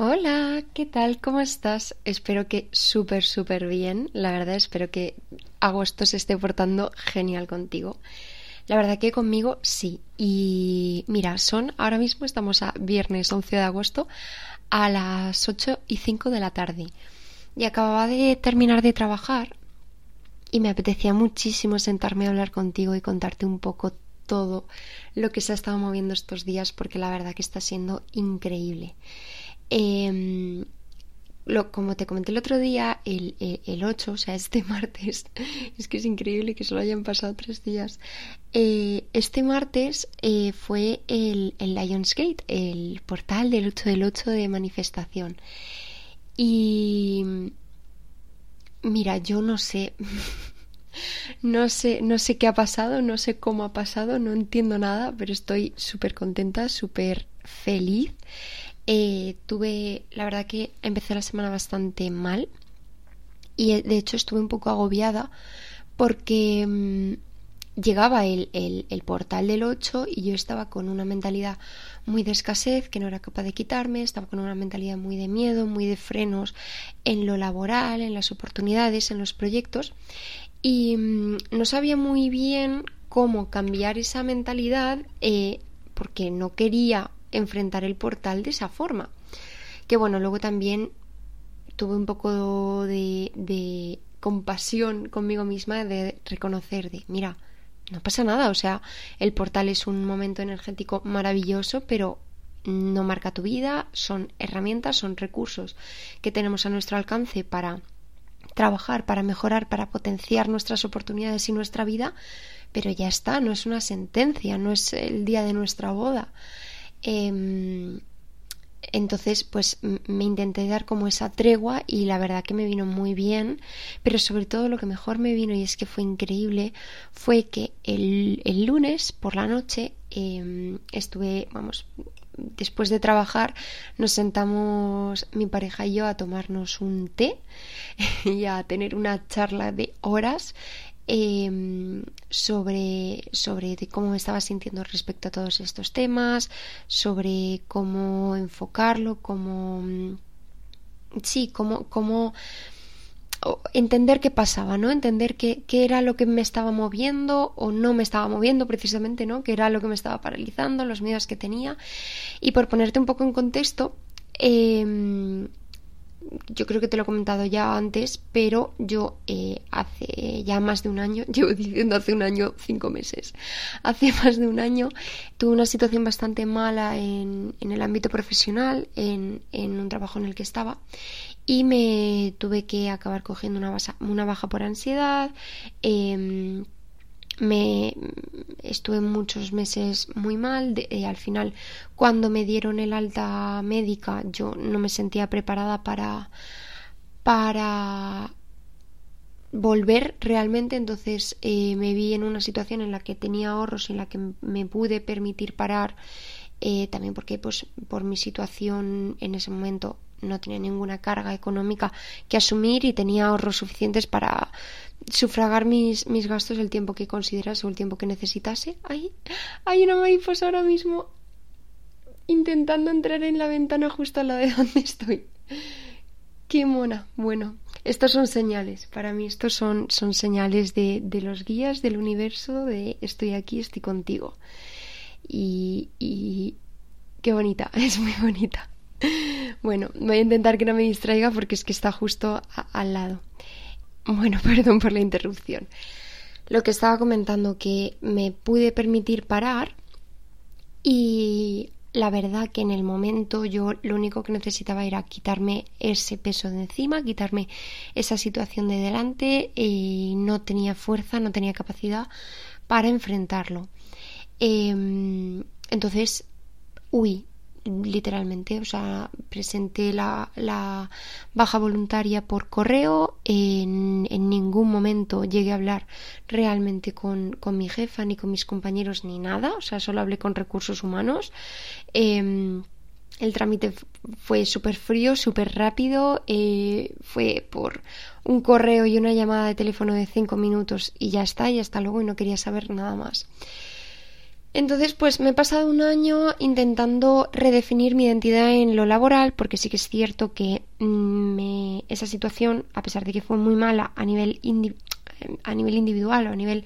Hola, ¿qué tal? ¿Cómo estás? Espero que súper, súper bien. La verdad, espero que agosto se esté portando genial contigo. La verdad que conmigo sí. Y mira, son ahora mismo estamos a viernes 11 de agosto a las 8 y 5 de la tarde. Y acababa de terminar de trabajar y me apetecía muchísimo sentarme a hablar contigo y contarte un poco todo lo que se ha estado moviendo estos días porque la verdad que está siendo increíble. Em, lo, como te comenté el otro día, el, el, 8, o sea, este martes, es que es increíble que solo hayan pasado tres días. Eh, este martes eh, fue el, el Lionsgate, el portal del 8 del 8 de manifestación. Y mira, yo no sé. No sé, no sé qué ha pasado, no sé cómo ha pasado, no entiendo nada, pero estoy súper contenta, súper feliz. Eh, tuve, la verdad que empecé la semana bastante mal y eh, de hecho estuve un poco agobiada porque mm, llegaba el, el, portal del 8 y yo estaba con una mentalidad muy de escasez que no era capaz de quitarme, estaba con una mentalidad muy de miedo, muy de frenos en lo laboral, en las oportunidades, en los proyectos. Y mm, no sabía muy bien cómo cambiar esa mentalidad eh, porque no quería enfrentar el portal de esa forma. Que bueno, luego también tuve un poco de, compasión conmigo misma de reconocer de, mira, no pasa nada, o sea, el portal es un momento energético maravilloso, pero no marca tu vida, son herramientas, son recursos que tenemos a nuestro alcance para trabajar, para mejorar, para potenciar nuestras oportunidades y nuestra vida, pero ya está, no es una sentencia, no es el día de nuestra boda. Em, entonces, pues me intenté dar como esa tregua y la verdad que me vino muy bien, pero sobre todo lo que mejor me vino y es que fue increíble fue que el, el lunes por la noche em, estuve, vamos, después de trabajar nos sentamos mi pareja y yo a tomarnos un té y a tener una charla de horas Em, sobre, sobre cómo me estaba sintiendo respecto a todos estos temas, sobre cómo enfocarlo, cómo sí, cómo, cómo entender qué pasaba, ¿no? Entender qué, qué, era lo que me estaba moviendo o no me estaba moviendo precisamente, ¿no? Qué era lo que me estaba paralizando, los miedos que tenía. Y por ponerte un poco en contexto, eh, yo creo que te lo he comentado ya antes, pero yo eh, hace ya más de un año, llevo diciendo hace un año, cinco meses, hace más de un año tuve una situación bastante mala en, en el ámbito profesional, en, en, un trabajo en el que estaba, y me tuve que acabar cogiendo una, una baja por ansiedad. Eh, me estuve muchos meses muy mal eh, al final cuando me dieron el alta médica yo no me sentía preparada para para volver realmente. Entonces eh, me vi en una situación en la que tenía ahorros en la que me pude permitir parar eh, también porque pues por mi situación en ese momento no tenía ninguna carga económica que asumir y tenía ahorros suficientes para sufragar mis, mis gastos el tiempo que consideras o el tiempo que necesitase. Ahí hay una mariposa ahora mismo intentando entrar en la ventana justo al lado de donde estoy. Qué mona. Bueno, estos son señales. Para mí estos son, son señales de, de los guías del universo, de estoy aquí, estoy contigo. Y, y qué bonita, es muy bonita. Bueno, voy a intentar que no me distraiga porque es que está justo al lado. Bueno, perdón por la interrupción. Lo que estaba comentando que me pude permitir parar y la verdad que en el momento yo lo único que necesitaba era quitarme ese peso de encima, quitarme esa situación de delante y no tenía fuerza, no tenía capacidad para enfrentarlo. Em, entonces, uy, literalmente, o sea, presenté la, la baja voluntaria por correo, en, en, ningún momento llegué a hablar realmente con, con, mi jefa, ni con mis compañeros, ni nada, o sea, solo hablé con recursos humanos. Eh, el trámite fue súper frío, súper rápido, eh, fue por un correo y una llamada de teléfono de cinco minutos y ya está, y hasta luego y no quería saber nada más. Entonces, pues me he pasado un año intentando redefinir mi identidad en lo laboral, porque sí que es cierto que mm, esa situación, a pesar de que fue muy mala a nivel, a nivel individual o a nivel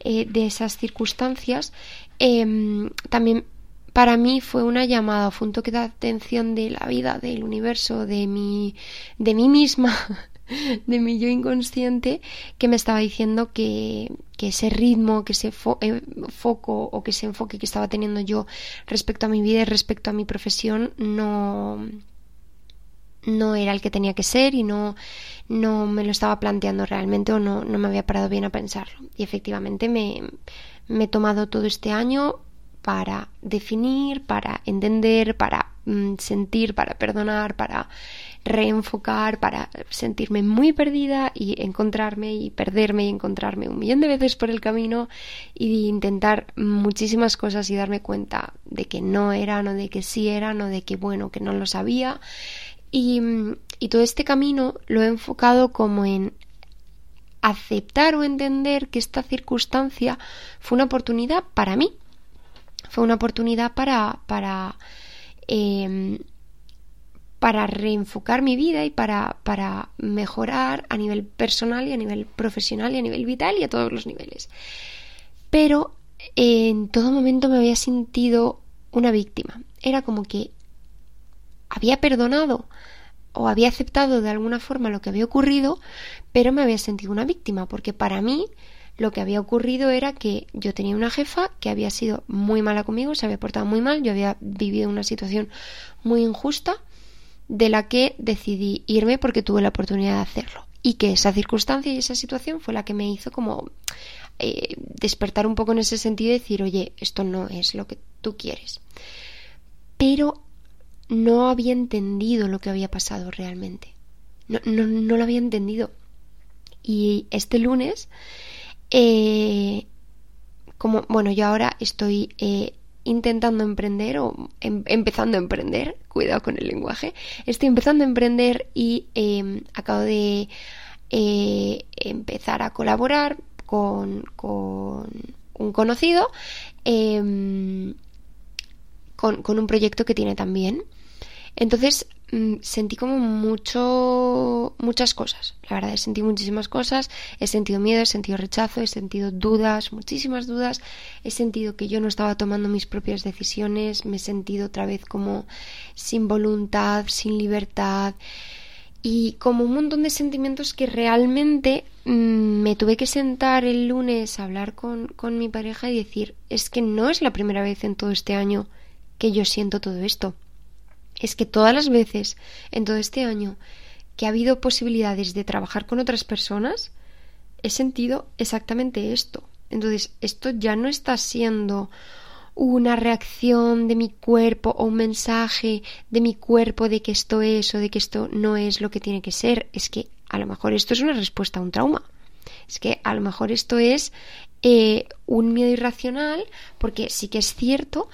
eh, de esas circunstancias, em, también para mí fue una llamada, fue un toque de atención de la vida, del universo, de mi, de mí misma, de mi yo inconsciente, que me estaba diciendo que, que ese ritmo, que ese eh, foco o que ese enfoque que estaba teniendo yo respecto a mi vida y respecto a mi profesión no no era el que tenía que ser y no, no me lo estaba planteando realmente o no, no me había parado bien a pensarlo. Y efectivamente me, me he tomado todo este año para definir, para entender, para mm, sentir, para perdonar, para reenfocar, para sentirme muy perdida y encontrarme y perderme y encontrarme un millón de veces por el camino y intentar muchísimas cosas y darme cuenta de que no eran o de que sí eran o de que bueno, que no lo sabía. Y, y todo este camino lo he enfocado como en aceptar o entender que esta circunstancia fue una oportunidad para mí, fue una oportunidad para, para, em, para reenfocar mi vida y para, para mejorar a nivel personal y a nivel profesional y a nivel vital y a todos los niveles. Pero en todo momento me había sentido una víctima. Era como que había perdonado o había aceptado de alguna forma lo que había ocurrido, pero me había sentido una víctima, porque para mí lo que había ocurrido era que yo tenía una jefa que había sido muy mala conmigo, se había portado muy mal, yo había vivido una situación muy injusta de la que decidí irme porque tuve la oportunidad de hacerlo. Y que esa circunstancia y esa situación fue la que me hizo como eh, despertar un poco en ese sentido y decir, oye, esto no es lo que tú quieres. Pero no había entendido lo que había pasado realmente. No, no, no lo había entendido. Y este lunes eh, como, bueno, yo ahora estoy eh, intentando emprender o em, empezando a emprender, cuidado con el lenguaje, estoy empezando a emprender y em, acabo de eh, empezar a colaborar con, un conocido em, con, un proyecto que tiene también. Entonces sentí como mucho muchas cosas la verdad he sentido muchísimas cosas. He sentido miedo he sentido rechazo he sentido dudas muchísimas dudas. He sentido que yo no estaba tomando mis propias decisiones. Me he sentido otra vez como sin voluntad sin libertad. Y como un montón de sentimientos que realmente mm, me tuve que sentar el lunes a hablar con, con mi pareja y decir es que no es la primera vez en todo este año que yo siento todo esto es que todas las veces en todo este año que ha habido posibilidades de trabajar con otras personas, he sentido exactamente esto. Entonces, esto ya no está siendo una reacción de mi cuerpo o un mensaje de mi cuerpo de que esto es o de que esto no es lo que tiene que ser. Es que a lo mejor esto es una respuesta a un trauma. Es que a lo mejor esto es eh, un miedo irracional porque sí que es cierto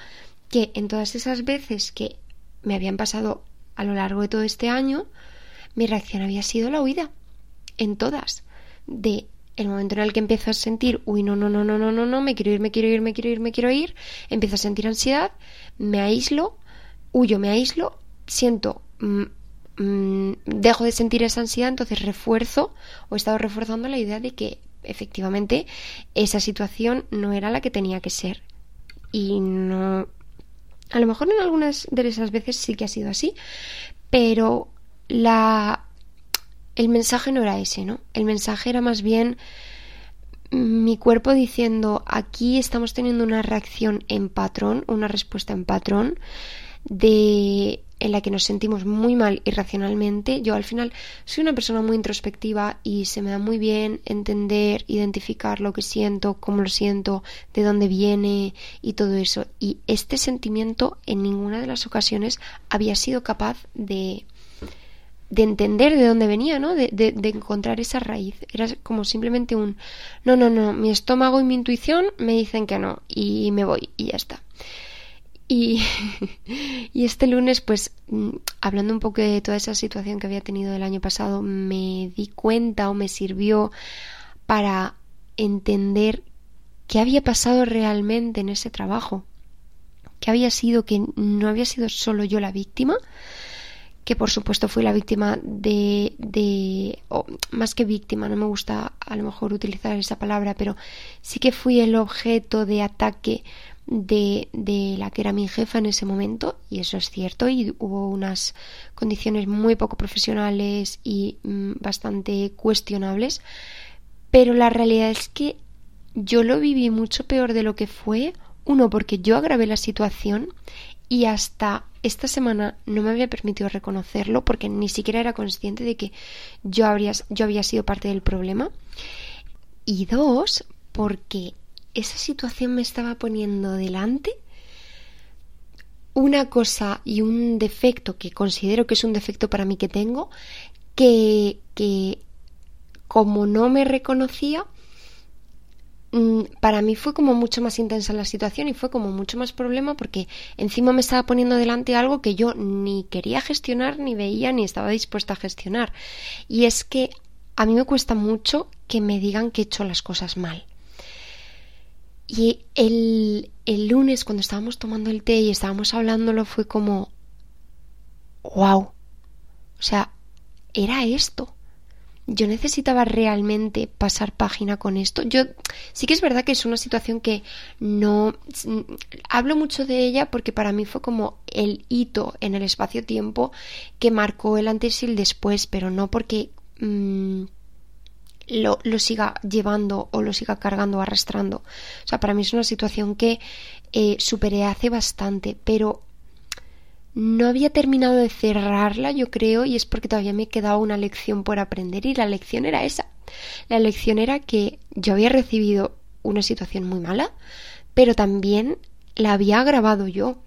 que en todas esas veces que me habían pasado a lo largo de todo este año, mi reacción había sido la huida. En todas. De el momento en el que empiezo a sentir, uy, no, no, no, no, no, no, no, me quiero ir, me quiero ir, me quiero ir, me quiero ir, empiezo a sentir ansiedad, me aíslo, huyo, me aíslo, siento, mm, mm, dejo de sentir esa ansiedad, entonces refuerzo o he estado reforzando la idea de que efectivamente esa situación no era la que tenía que ser. Y no, a lo mejor en algunas de esas veces sí que ha sido así, pero el mensaje no era ese, ¿no? El mensaje era más bien mi cuerpo diciendo aquí estamos teniendo una reacción en patrón, una respuesta en patrón de en la que nos sentimos muy mal irracionalmente. Yo al final soy una persona muy introspectiva y se me da muy bien entender, identificar lo que siento, cómo lo siento, de dónde viene y todo eso. Y este sentimiento en ninguna de las ocasiones había sido capaz de, de entender de dónde venía, ¿no? De, de, de, encontrar esa raíz. Era como simplemente un no, no, no, mi estómago y mi intuición me dicen que no y me voy y ya está. Y, este lunes, pues, mm, hablando un poco de toda esa situación que había tenido el año pasado, me di cuenta o me sirvió para entender qué había pasado realmente en ese trabajo, que había sido que no había sido solo yo la víctima, que por supuesto fui la víctima de, de o más que víctima, no me gusta a lo mejor utilizar esa palabra, pero sí que fui el objeto de ataque de, de, la que era mi jefa en ese momento, y eso es cierto, y hubo unas condiciones muy poco profesionales y mm, bastante cuestionables, pero la realidad es que yo lo viví mucho peor de lo que fue, uno, porque yo agravé la situación y hasta esta semana no me había permitido reconocerlo porque ni siquiera era consciente de que yo, habría, yo había sido parte del problema. Y dos, porque esa situación me estaba poniendo delante una cosa y un defecto que considero que es un defecto para mí que tengo, que, que como no me reconocía, Mm, para mí fue como mucho más intensa la situación y fue como mucho más problema porque encima me estaba poniendo delante algo que yo ni quería gestionar, ni veía, ni estaba dispuesta a gestionar. Y es que a mí me cuesta mucho que me digan que he hecho las cosas mal. Y el, el lunes, cuando estábamos tomando el té y estábamos hablándolo, fue como, wow. O sea, era esto yo necesitaba realmente pasar página con esto. Yo sí que es verdad que es una situación que no hablo mucho de ella porque para mí fue como el hito en el espacio-tiempo que marcó el antes y el después, pero no porque mm, lo, siga llevando o lo siga cargando o arrastrando. O sea, para mí es una situación que eh, superé hace bastante, pero no había terminado de cerrarla, yo creo, y es porque todavía me quedaba una lección por aprender y la lección era esa. La lección era que yo había recibido una situación muy mala, pero también la había agravado yo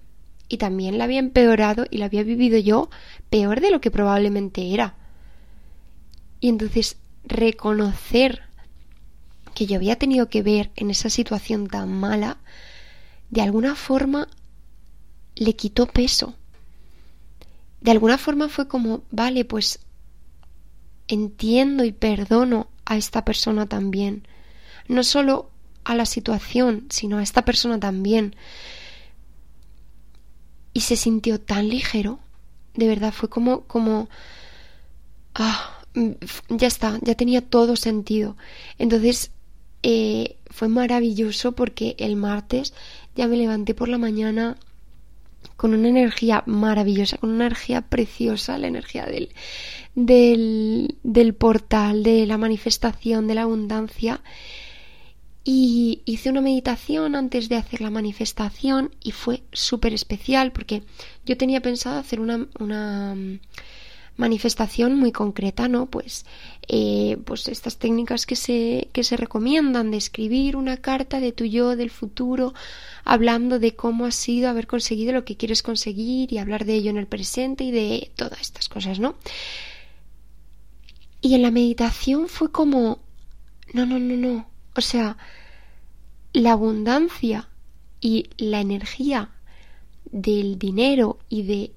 y también la había empeorado y la había vivido yo peor de lo que probablemente era. Y entonces reconocer que yo había tenido que ver en esa situación tan mala, de alguna forma le quitó peso de alguna forma fue como, vale, pues entiendo y perdono a esta persona también. No solo a la situación, sino a esta persona también. Y se sintió tan ligero. De verdad, fue como, como, ah, ya está, ya tenía todo sentido. Entonces, eh, fue maravilloso porque el martes ya me levanté por la mañana con una energía maravillosa, con una energía preciosa, la energía del, del, del portal, de la manifestación, de la abundancia. Y hice una meditación antes de hacer la manifestación y fue súper especial porque yo tenía pensado hacer una, una manifestación muy concreta, ¿no? Pues, eh, pues estas técnicas que se, que se recomiendan de escribir una carta de tu yo del futuro, hablando de cómo has sido haber conseguido lo que quieres conseguir y hablar de ello en el presente y de todas estas cosas, ¿no? Y en la meditación fue como, no, no, no, no. O sea, la abundancia y la energía del dinero y de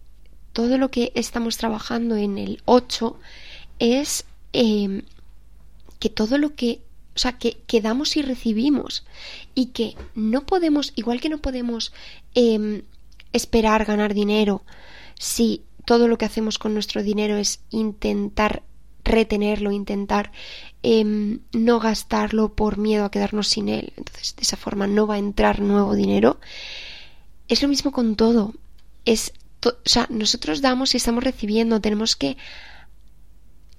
todo lo que estamos trabajando en el 8 es em, que todo lo que, o sea, que, damos y recibimos y que no podemos, igual que no podemos em, esperar ganar dinero si todo lo que hacemos con nuestro dinero es intentar retenerlo, intentar em, no gastarlo por miedo a quedarnos sin él. Entonces, de esa forma no va a entrar nuevo dinero. Es lo mismo con todo. Es o sea, nosotros damos y estamos recibiendo, tenemos que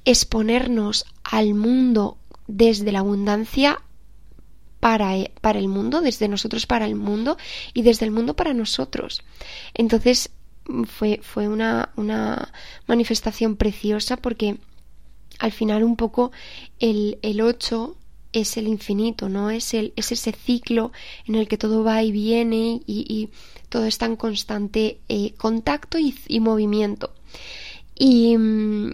exponernos al mundo desde la abundancia para, e, para, el mundo, desde nosotros para el mundo y desde el mundo para nosotros. Entonces fue, fue una, una manifestación preciosa porque al final un poco el, el 8 es el infinito, ¿no? Es, el, es ese ciclo en el que todo va y viene y, todo está en constante eh, contacto y, movimiento. Y mm,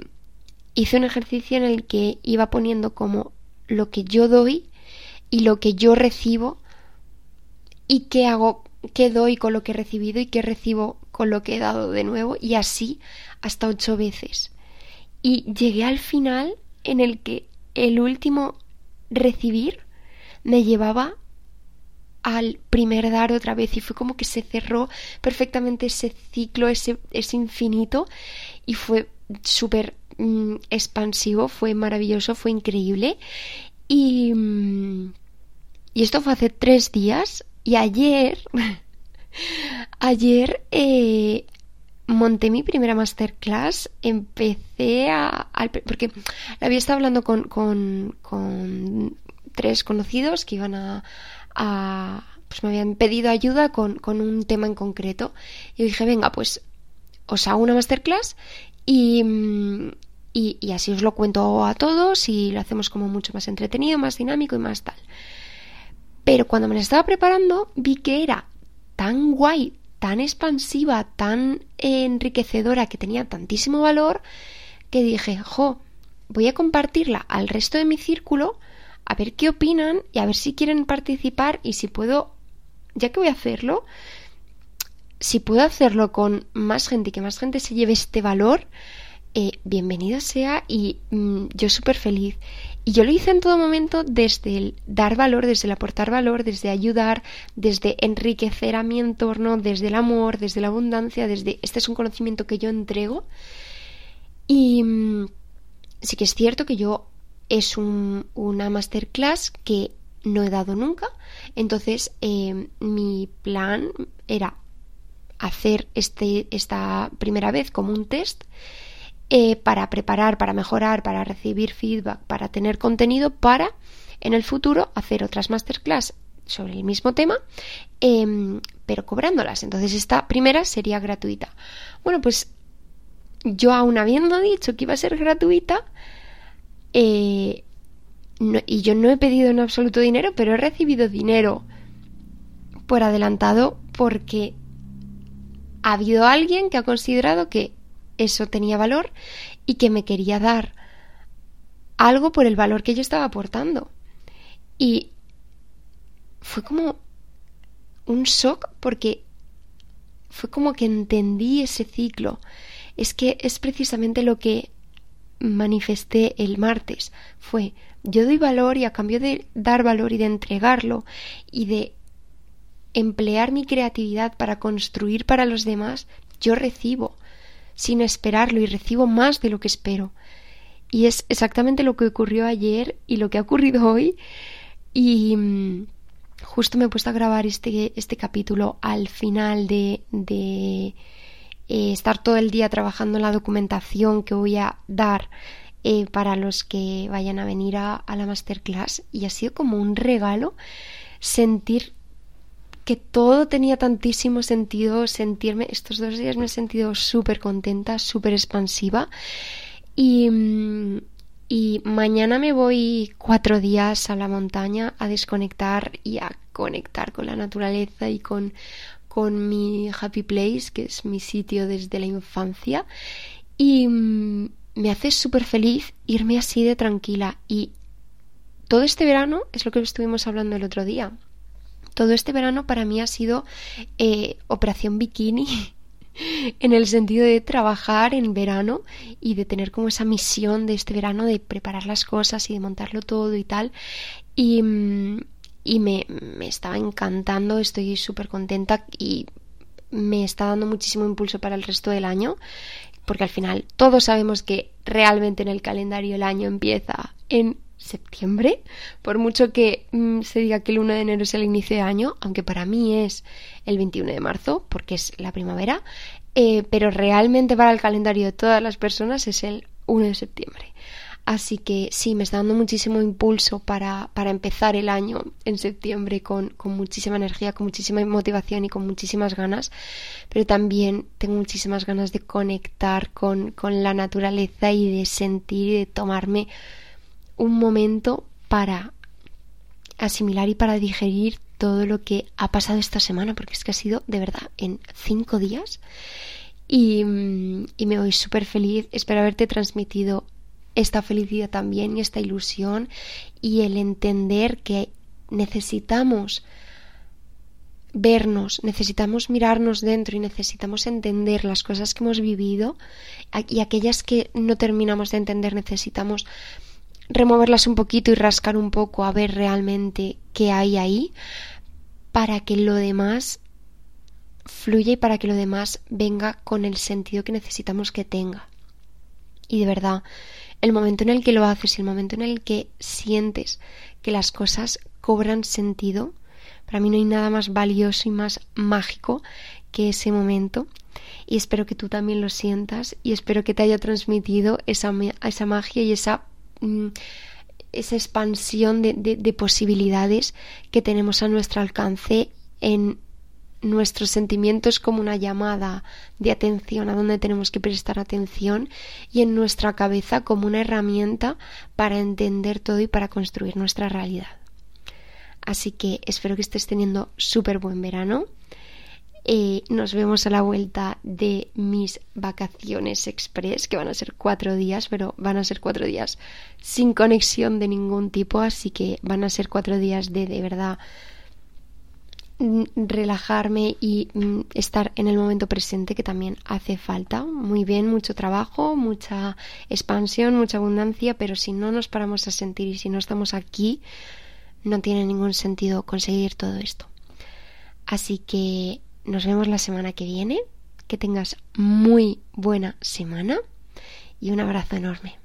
hice un ejercicio en el que iba poniendo como lo que yo doy y lo que yo recibo y qué hago, qué doy con lo que he recibido y qué recibo con lo que he dado de nuevo y así hasta ocho veces. Y llegué al final en el que el último recibir me llevaba al primer dar otra vez y fue como que se cerró perfectamente ese ciclo, ese, ese infinito y fue súper mm, expansivo, fue maravilloso, fue increíble. Y, mm, y esto fue hace tres días y ayer, ayer eh, monté mi primera masterclass, empecé a... porque había estado hablando con, con, tres conocidos que iban a, pues me habían pedido ayuda con, con, un tema en concreto. Y dije, venga, pues os hago una masterclass y, y, y, así os lo cuento a todos y lo hacemos como mucho más entretenido, más dinámico y más tal. Pero cuando me la estaba preparando vi que era tan guay, tan expansiva, tan enriquecedora, que tenía tantísimo valor, que dije, jo, voy a compartirla al resto de mi círculo a ver qué opinan y a ver si quieren participar y si puedo, ya que voy a hacerlo, si puedo hacerlo con más gente y que más gente se lleve este valor, eh, bienvenido sea y mm, yo súper feliz. Y yo lo hice en todo momento desde el dar valor, desde el aportar valor, desde ayudar, desde enriquecer a mi entorno, desde el amor, desde la abundancia, desde este es un conocimiento que yo entrego. Y mm, sí que es cierto que yo es una masterclass que no he dado nunca. Entonces, eh, mi plan era hacer este, esta primera vez como un test eh, para preparar, para mejorar, para recibir feedback, para tener contenido, para en el futuro hacer otras masterclass sobre el mismo tema, em, pero cobrándolas. Entonces, esta primera sería gratuita. Bueno, pues yo aún habiendo dicho que iba a ser gratuita, eh, y yo no he pedido en absoluto dinero, pero he recibido dinero por adelantado porque ha habido alguien que ha considerado que eso tenía valor y que me quería dar algo por el valor que yo estaba aportando. Y fue como un shock porque fue como que entendí ese ciclo. Es que es precisamente lo que manifesté el martes. Fue yo doy valor y a cambio de dar valor y de entregarlo y de emplear mi creatividad para construir para los demás, yo recibo sin esperarlo y recibo más de lo que espero. Y es exactamente lo que ocurrió ayer y lo que ha ocurrido hoy. Y mm, justo me he puesto a grabar este, este capítulo al final de, de eh, estar todo el día trabajando en la documentación que voy a dar eh, para los que vayan a venir a, a la masterclass y ha sido como un regalo sentir que todo tenía tantísimo sentido, sentirme, estos dos días me he sentido súper contenta, súper expansiva y, mm, y mañana me voy cuatro días a la montaña a desconectar y a conectar con la naturaleza y con con mi happy place, que es mi sitio desde la infancia, y mm, me hace súper feliz irme así de tranquila. Y todo este verano es lo que estuvimos hablando el otro día. Todo este verano para mí ha sido eh, operación bikini en el sentido de trabajar en verano y de tener como esa misión de este verano de preparar las cosas y de montarlo todo y tal. Y, mm, y me, me estaba encantando, estoy súper contenta y me está dando muchísimo impulso para el resto del año, porque al final todos sabemos que realmente en el calendario el año empieza en septiembre, por mucho que mm, se diga que el 1 de enero es el inicio de año, aunque para mí es el 21 de marzo, porque es la primavera, eh, pero realmente para el calendario de todas las personas es el 1 de septiembre. Así que sí, me está dando muchísimo impulso para, para empezar el año en septiembre con, con, muchísima energía, con muchísima motivación y con muchísimas ganas. Pero también tengo muchísimas ganas de conectar con, con la naturaleza y de sentir y de tomarme un momento para asimilar y para digerir todo lo que ha pasado esta semana, porque es que ha sido de verdad en cinco días. Y, mm, y me voy súper feliz. Espero haberte transmitido esta felicidad también y esta ilusión y el entender que necesitamos vernos, necesitamos mirarnos dentro y necesitamos entender las cosas que hemos vivido y aquellas que no terminamos de entender necesitamos removerlas un poquito y rascar un poco a ver realmente qué hay ahí para que lo demás fluya y para que lo demás venga con el sentido que necesitamos que tenga. Y de verdad, el momento en el que lo haces y el momento en el que sientes que las cosas cobran sentido, para mí no hay nada más valioso y más mágico que ese momento. Y espero que tú también lo sientas y espero que te haya transmitido esa, esa magia y esa, mm, esa expansión de, de posibilidades que tenemos a nuestro alcance en nuestros sentimientos como una llamada de atención a donde tenemos que prestar atención y en nuestra cabeza como una herramienta para entender todo y para construir nuestra realidad. Así que espero que estés teniendo súper buen verano. Eh, nos vemos a la vuelta de mis vacaciones express, que van a ser cuatro días, pero van a ser cuatro días sin conexión de ningún tipo, así que van a ser cuatro días de de verdad mm, relajarme y mm, estar en el momento presente que también hace falta. Muy bien, mucho trabajo, mucha expansión, mucha abundancia, pero si no nos paramos a sentir y si no estamos aquí, no tiene ningún sentido conseguir todo esto. Así que nos vemos la semana que viene. Que tengas muy buena semana y un abrazo enorme.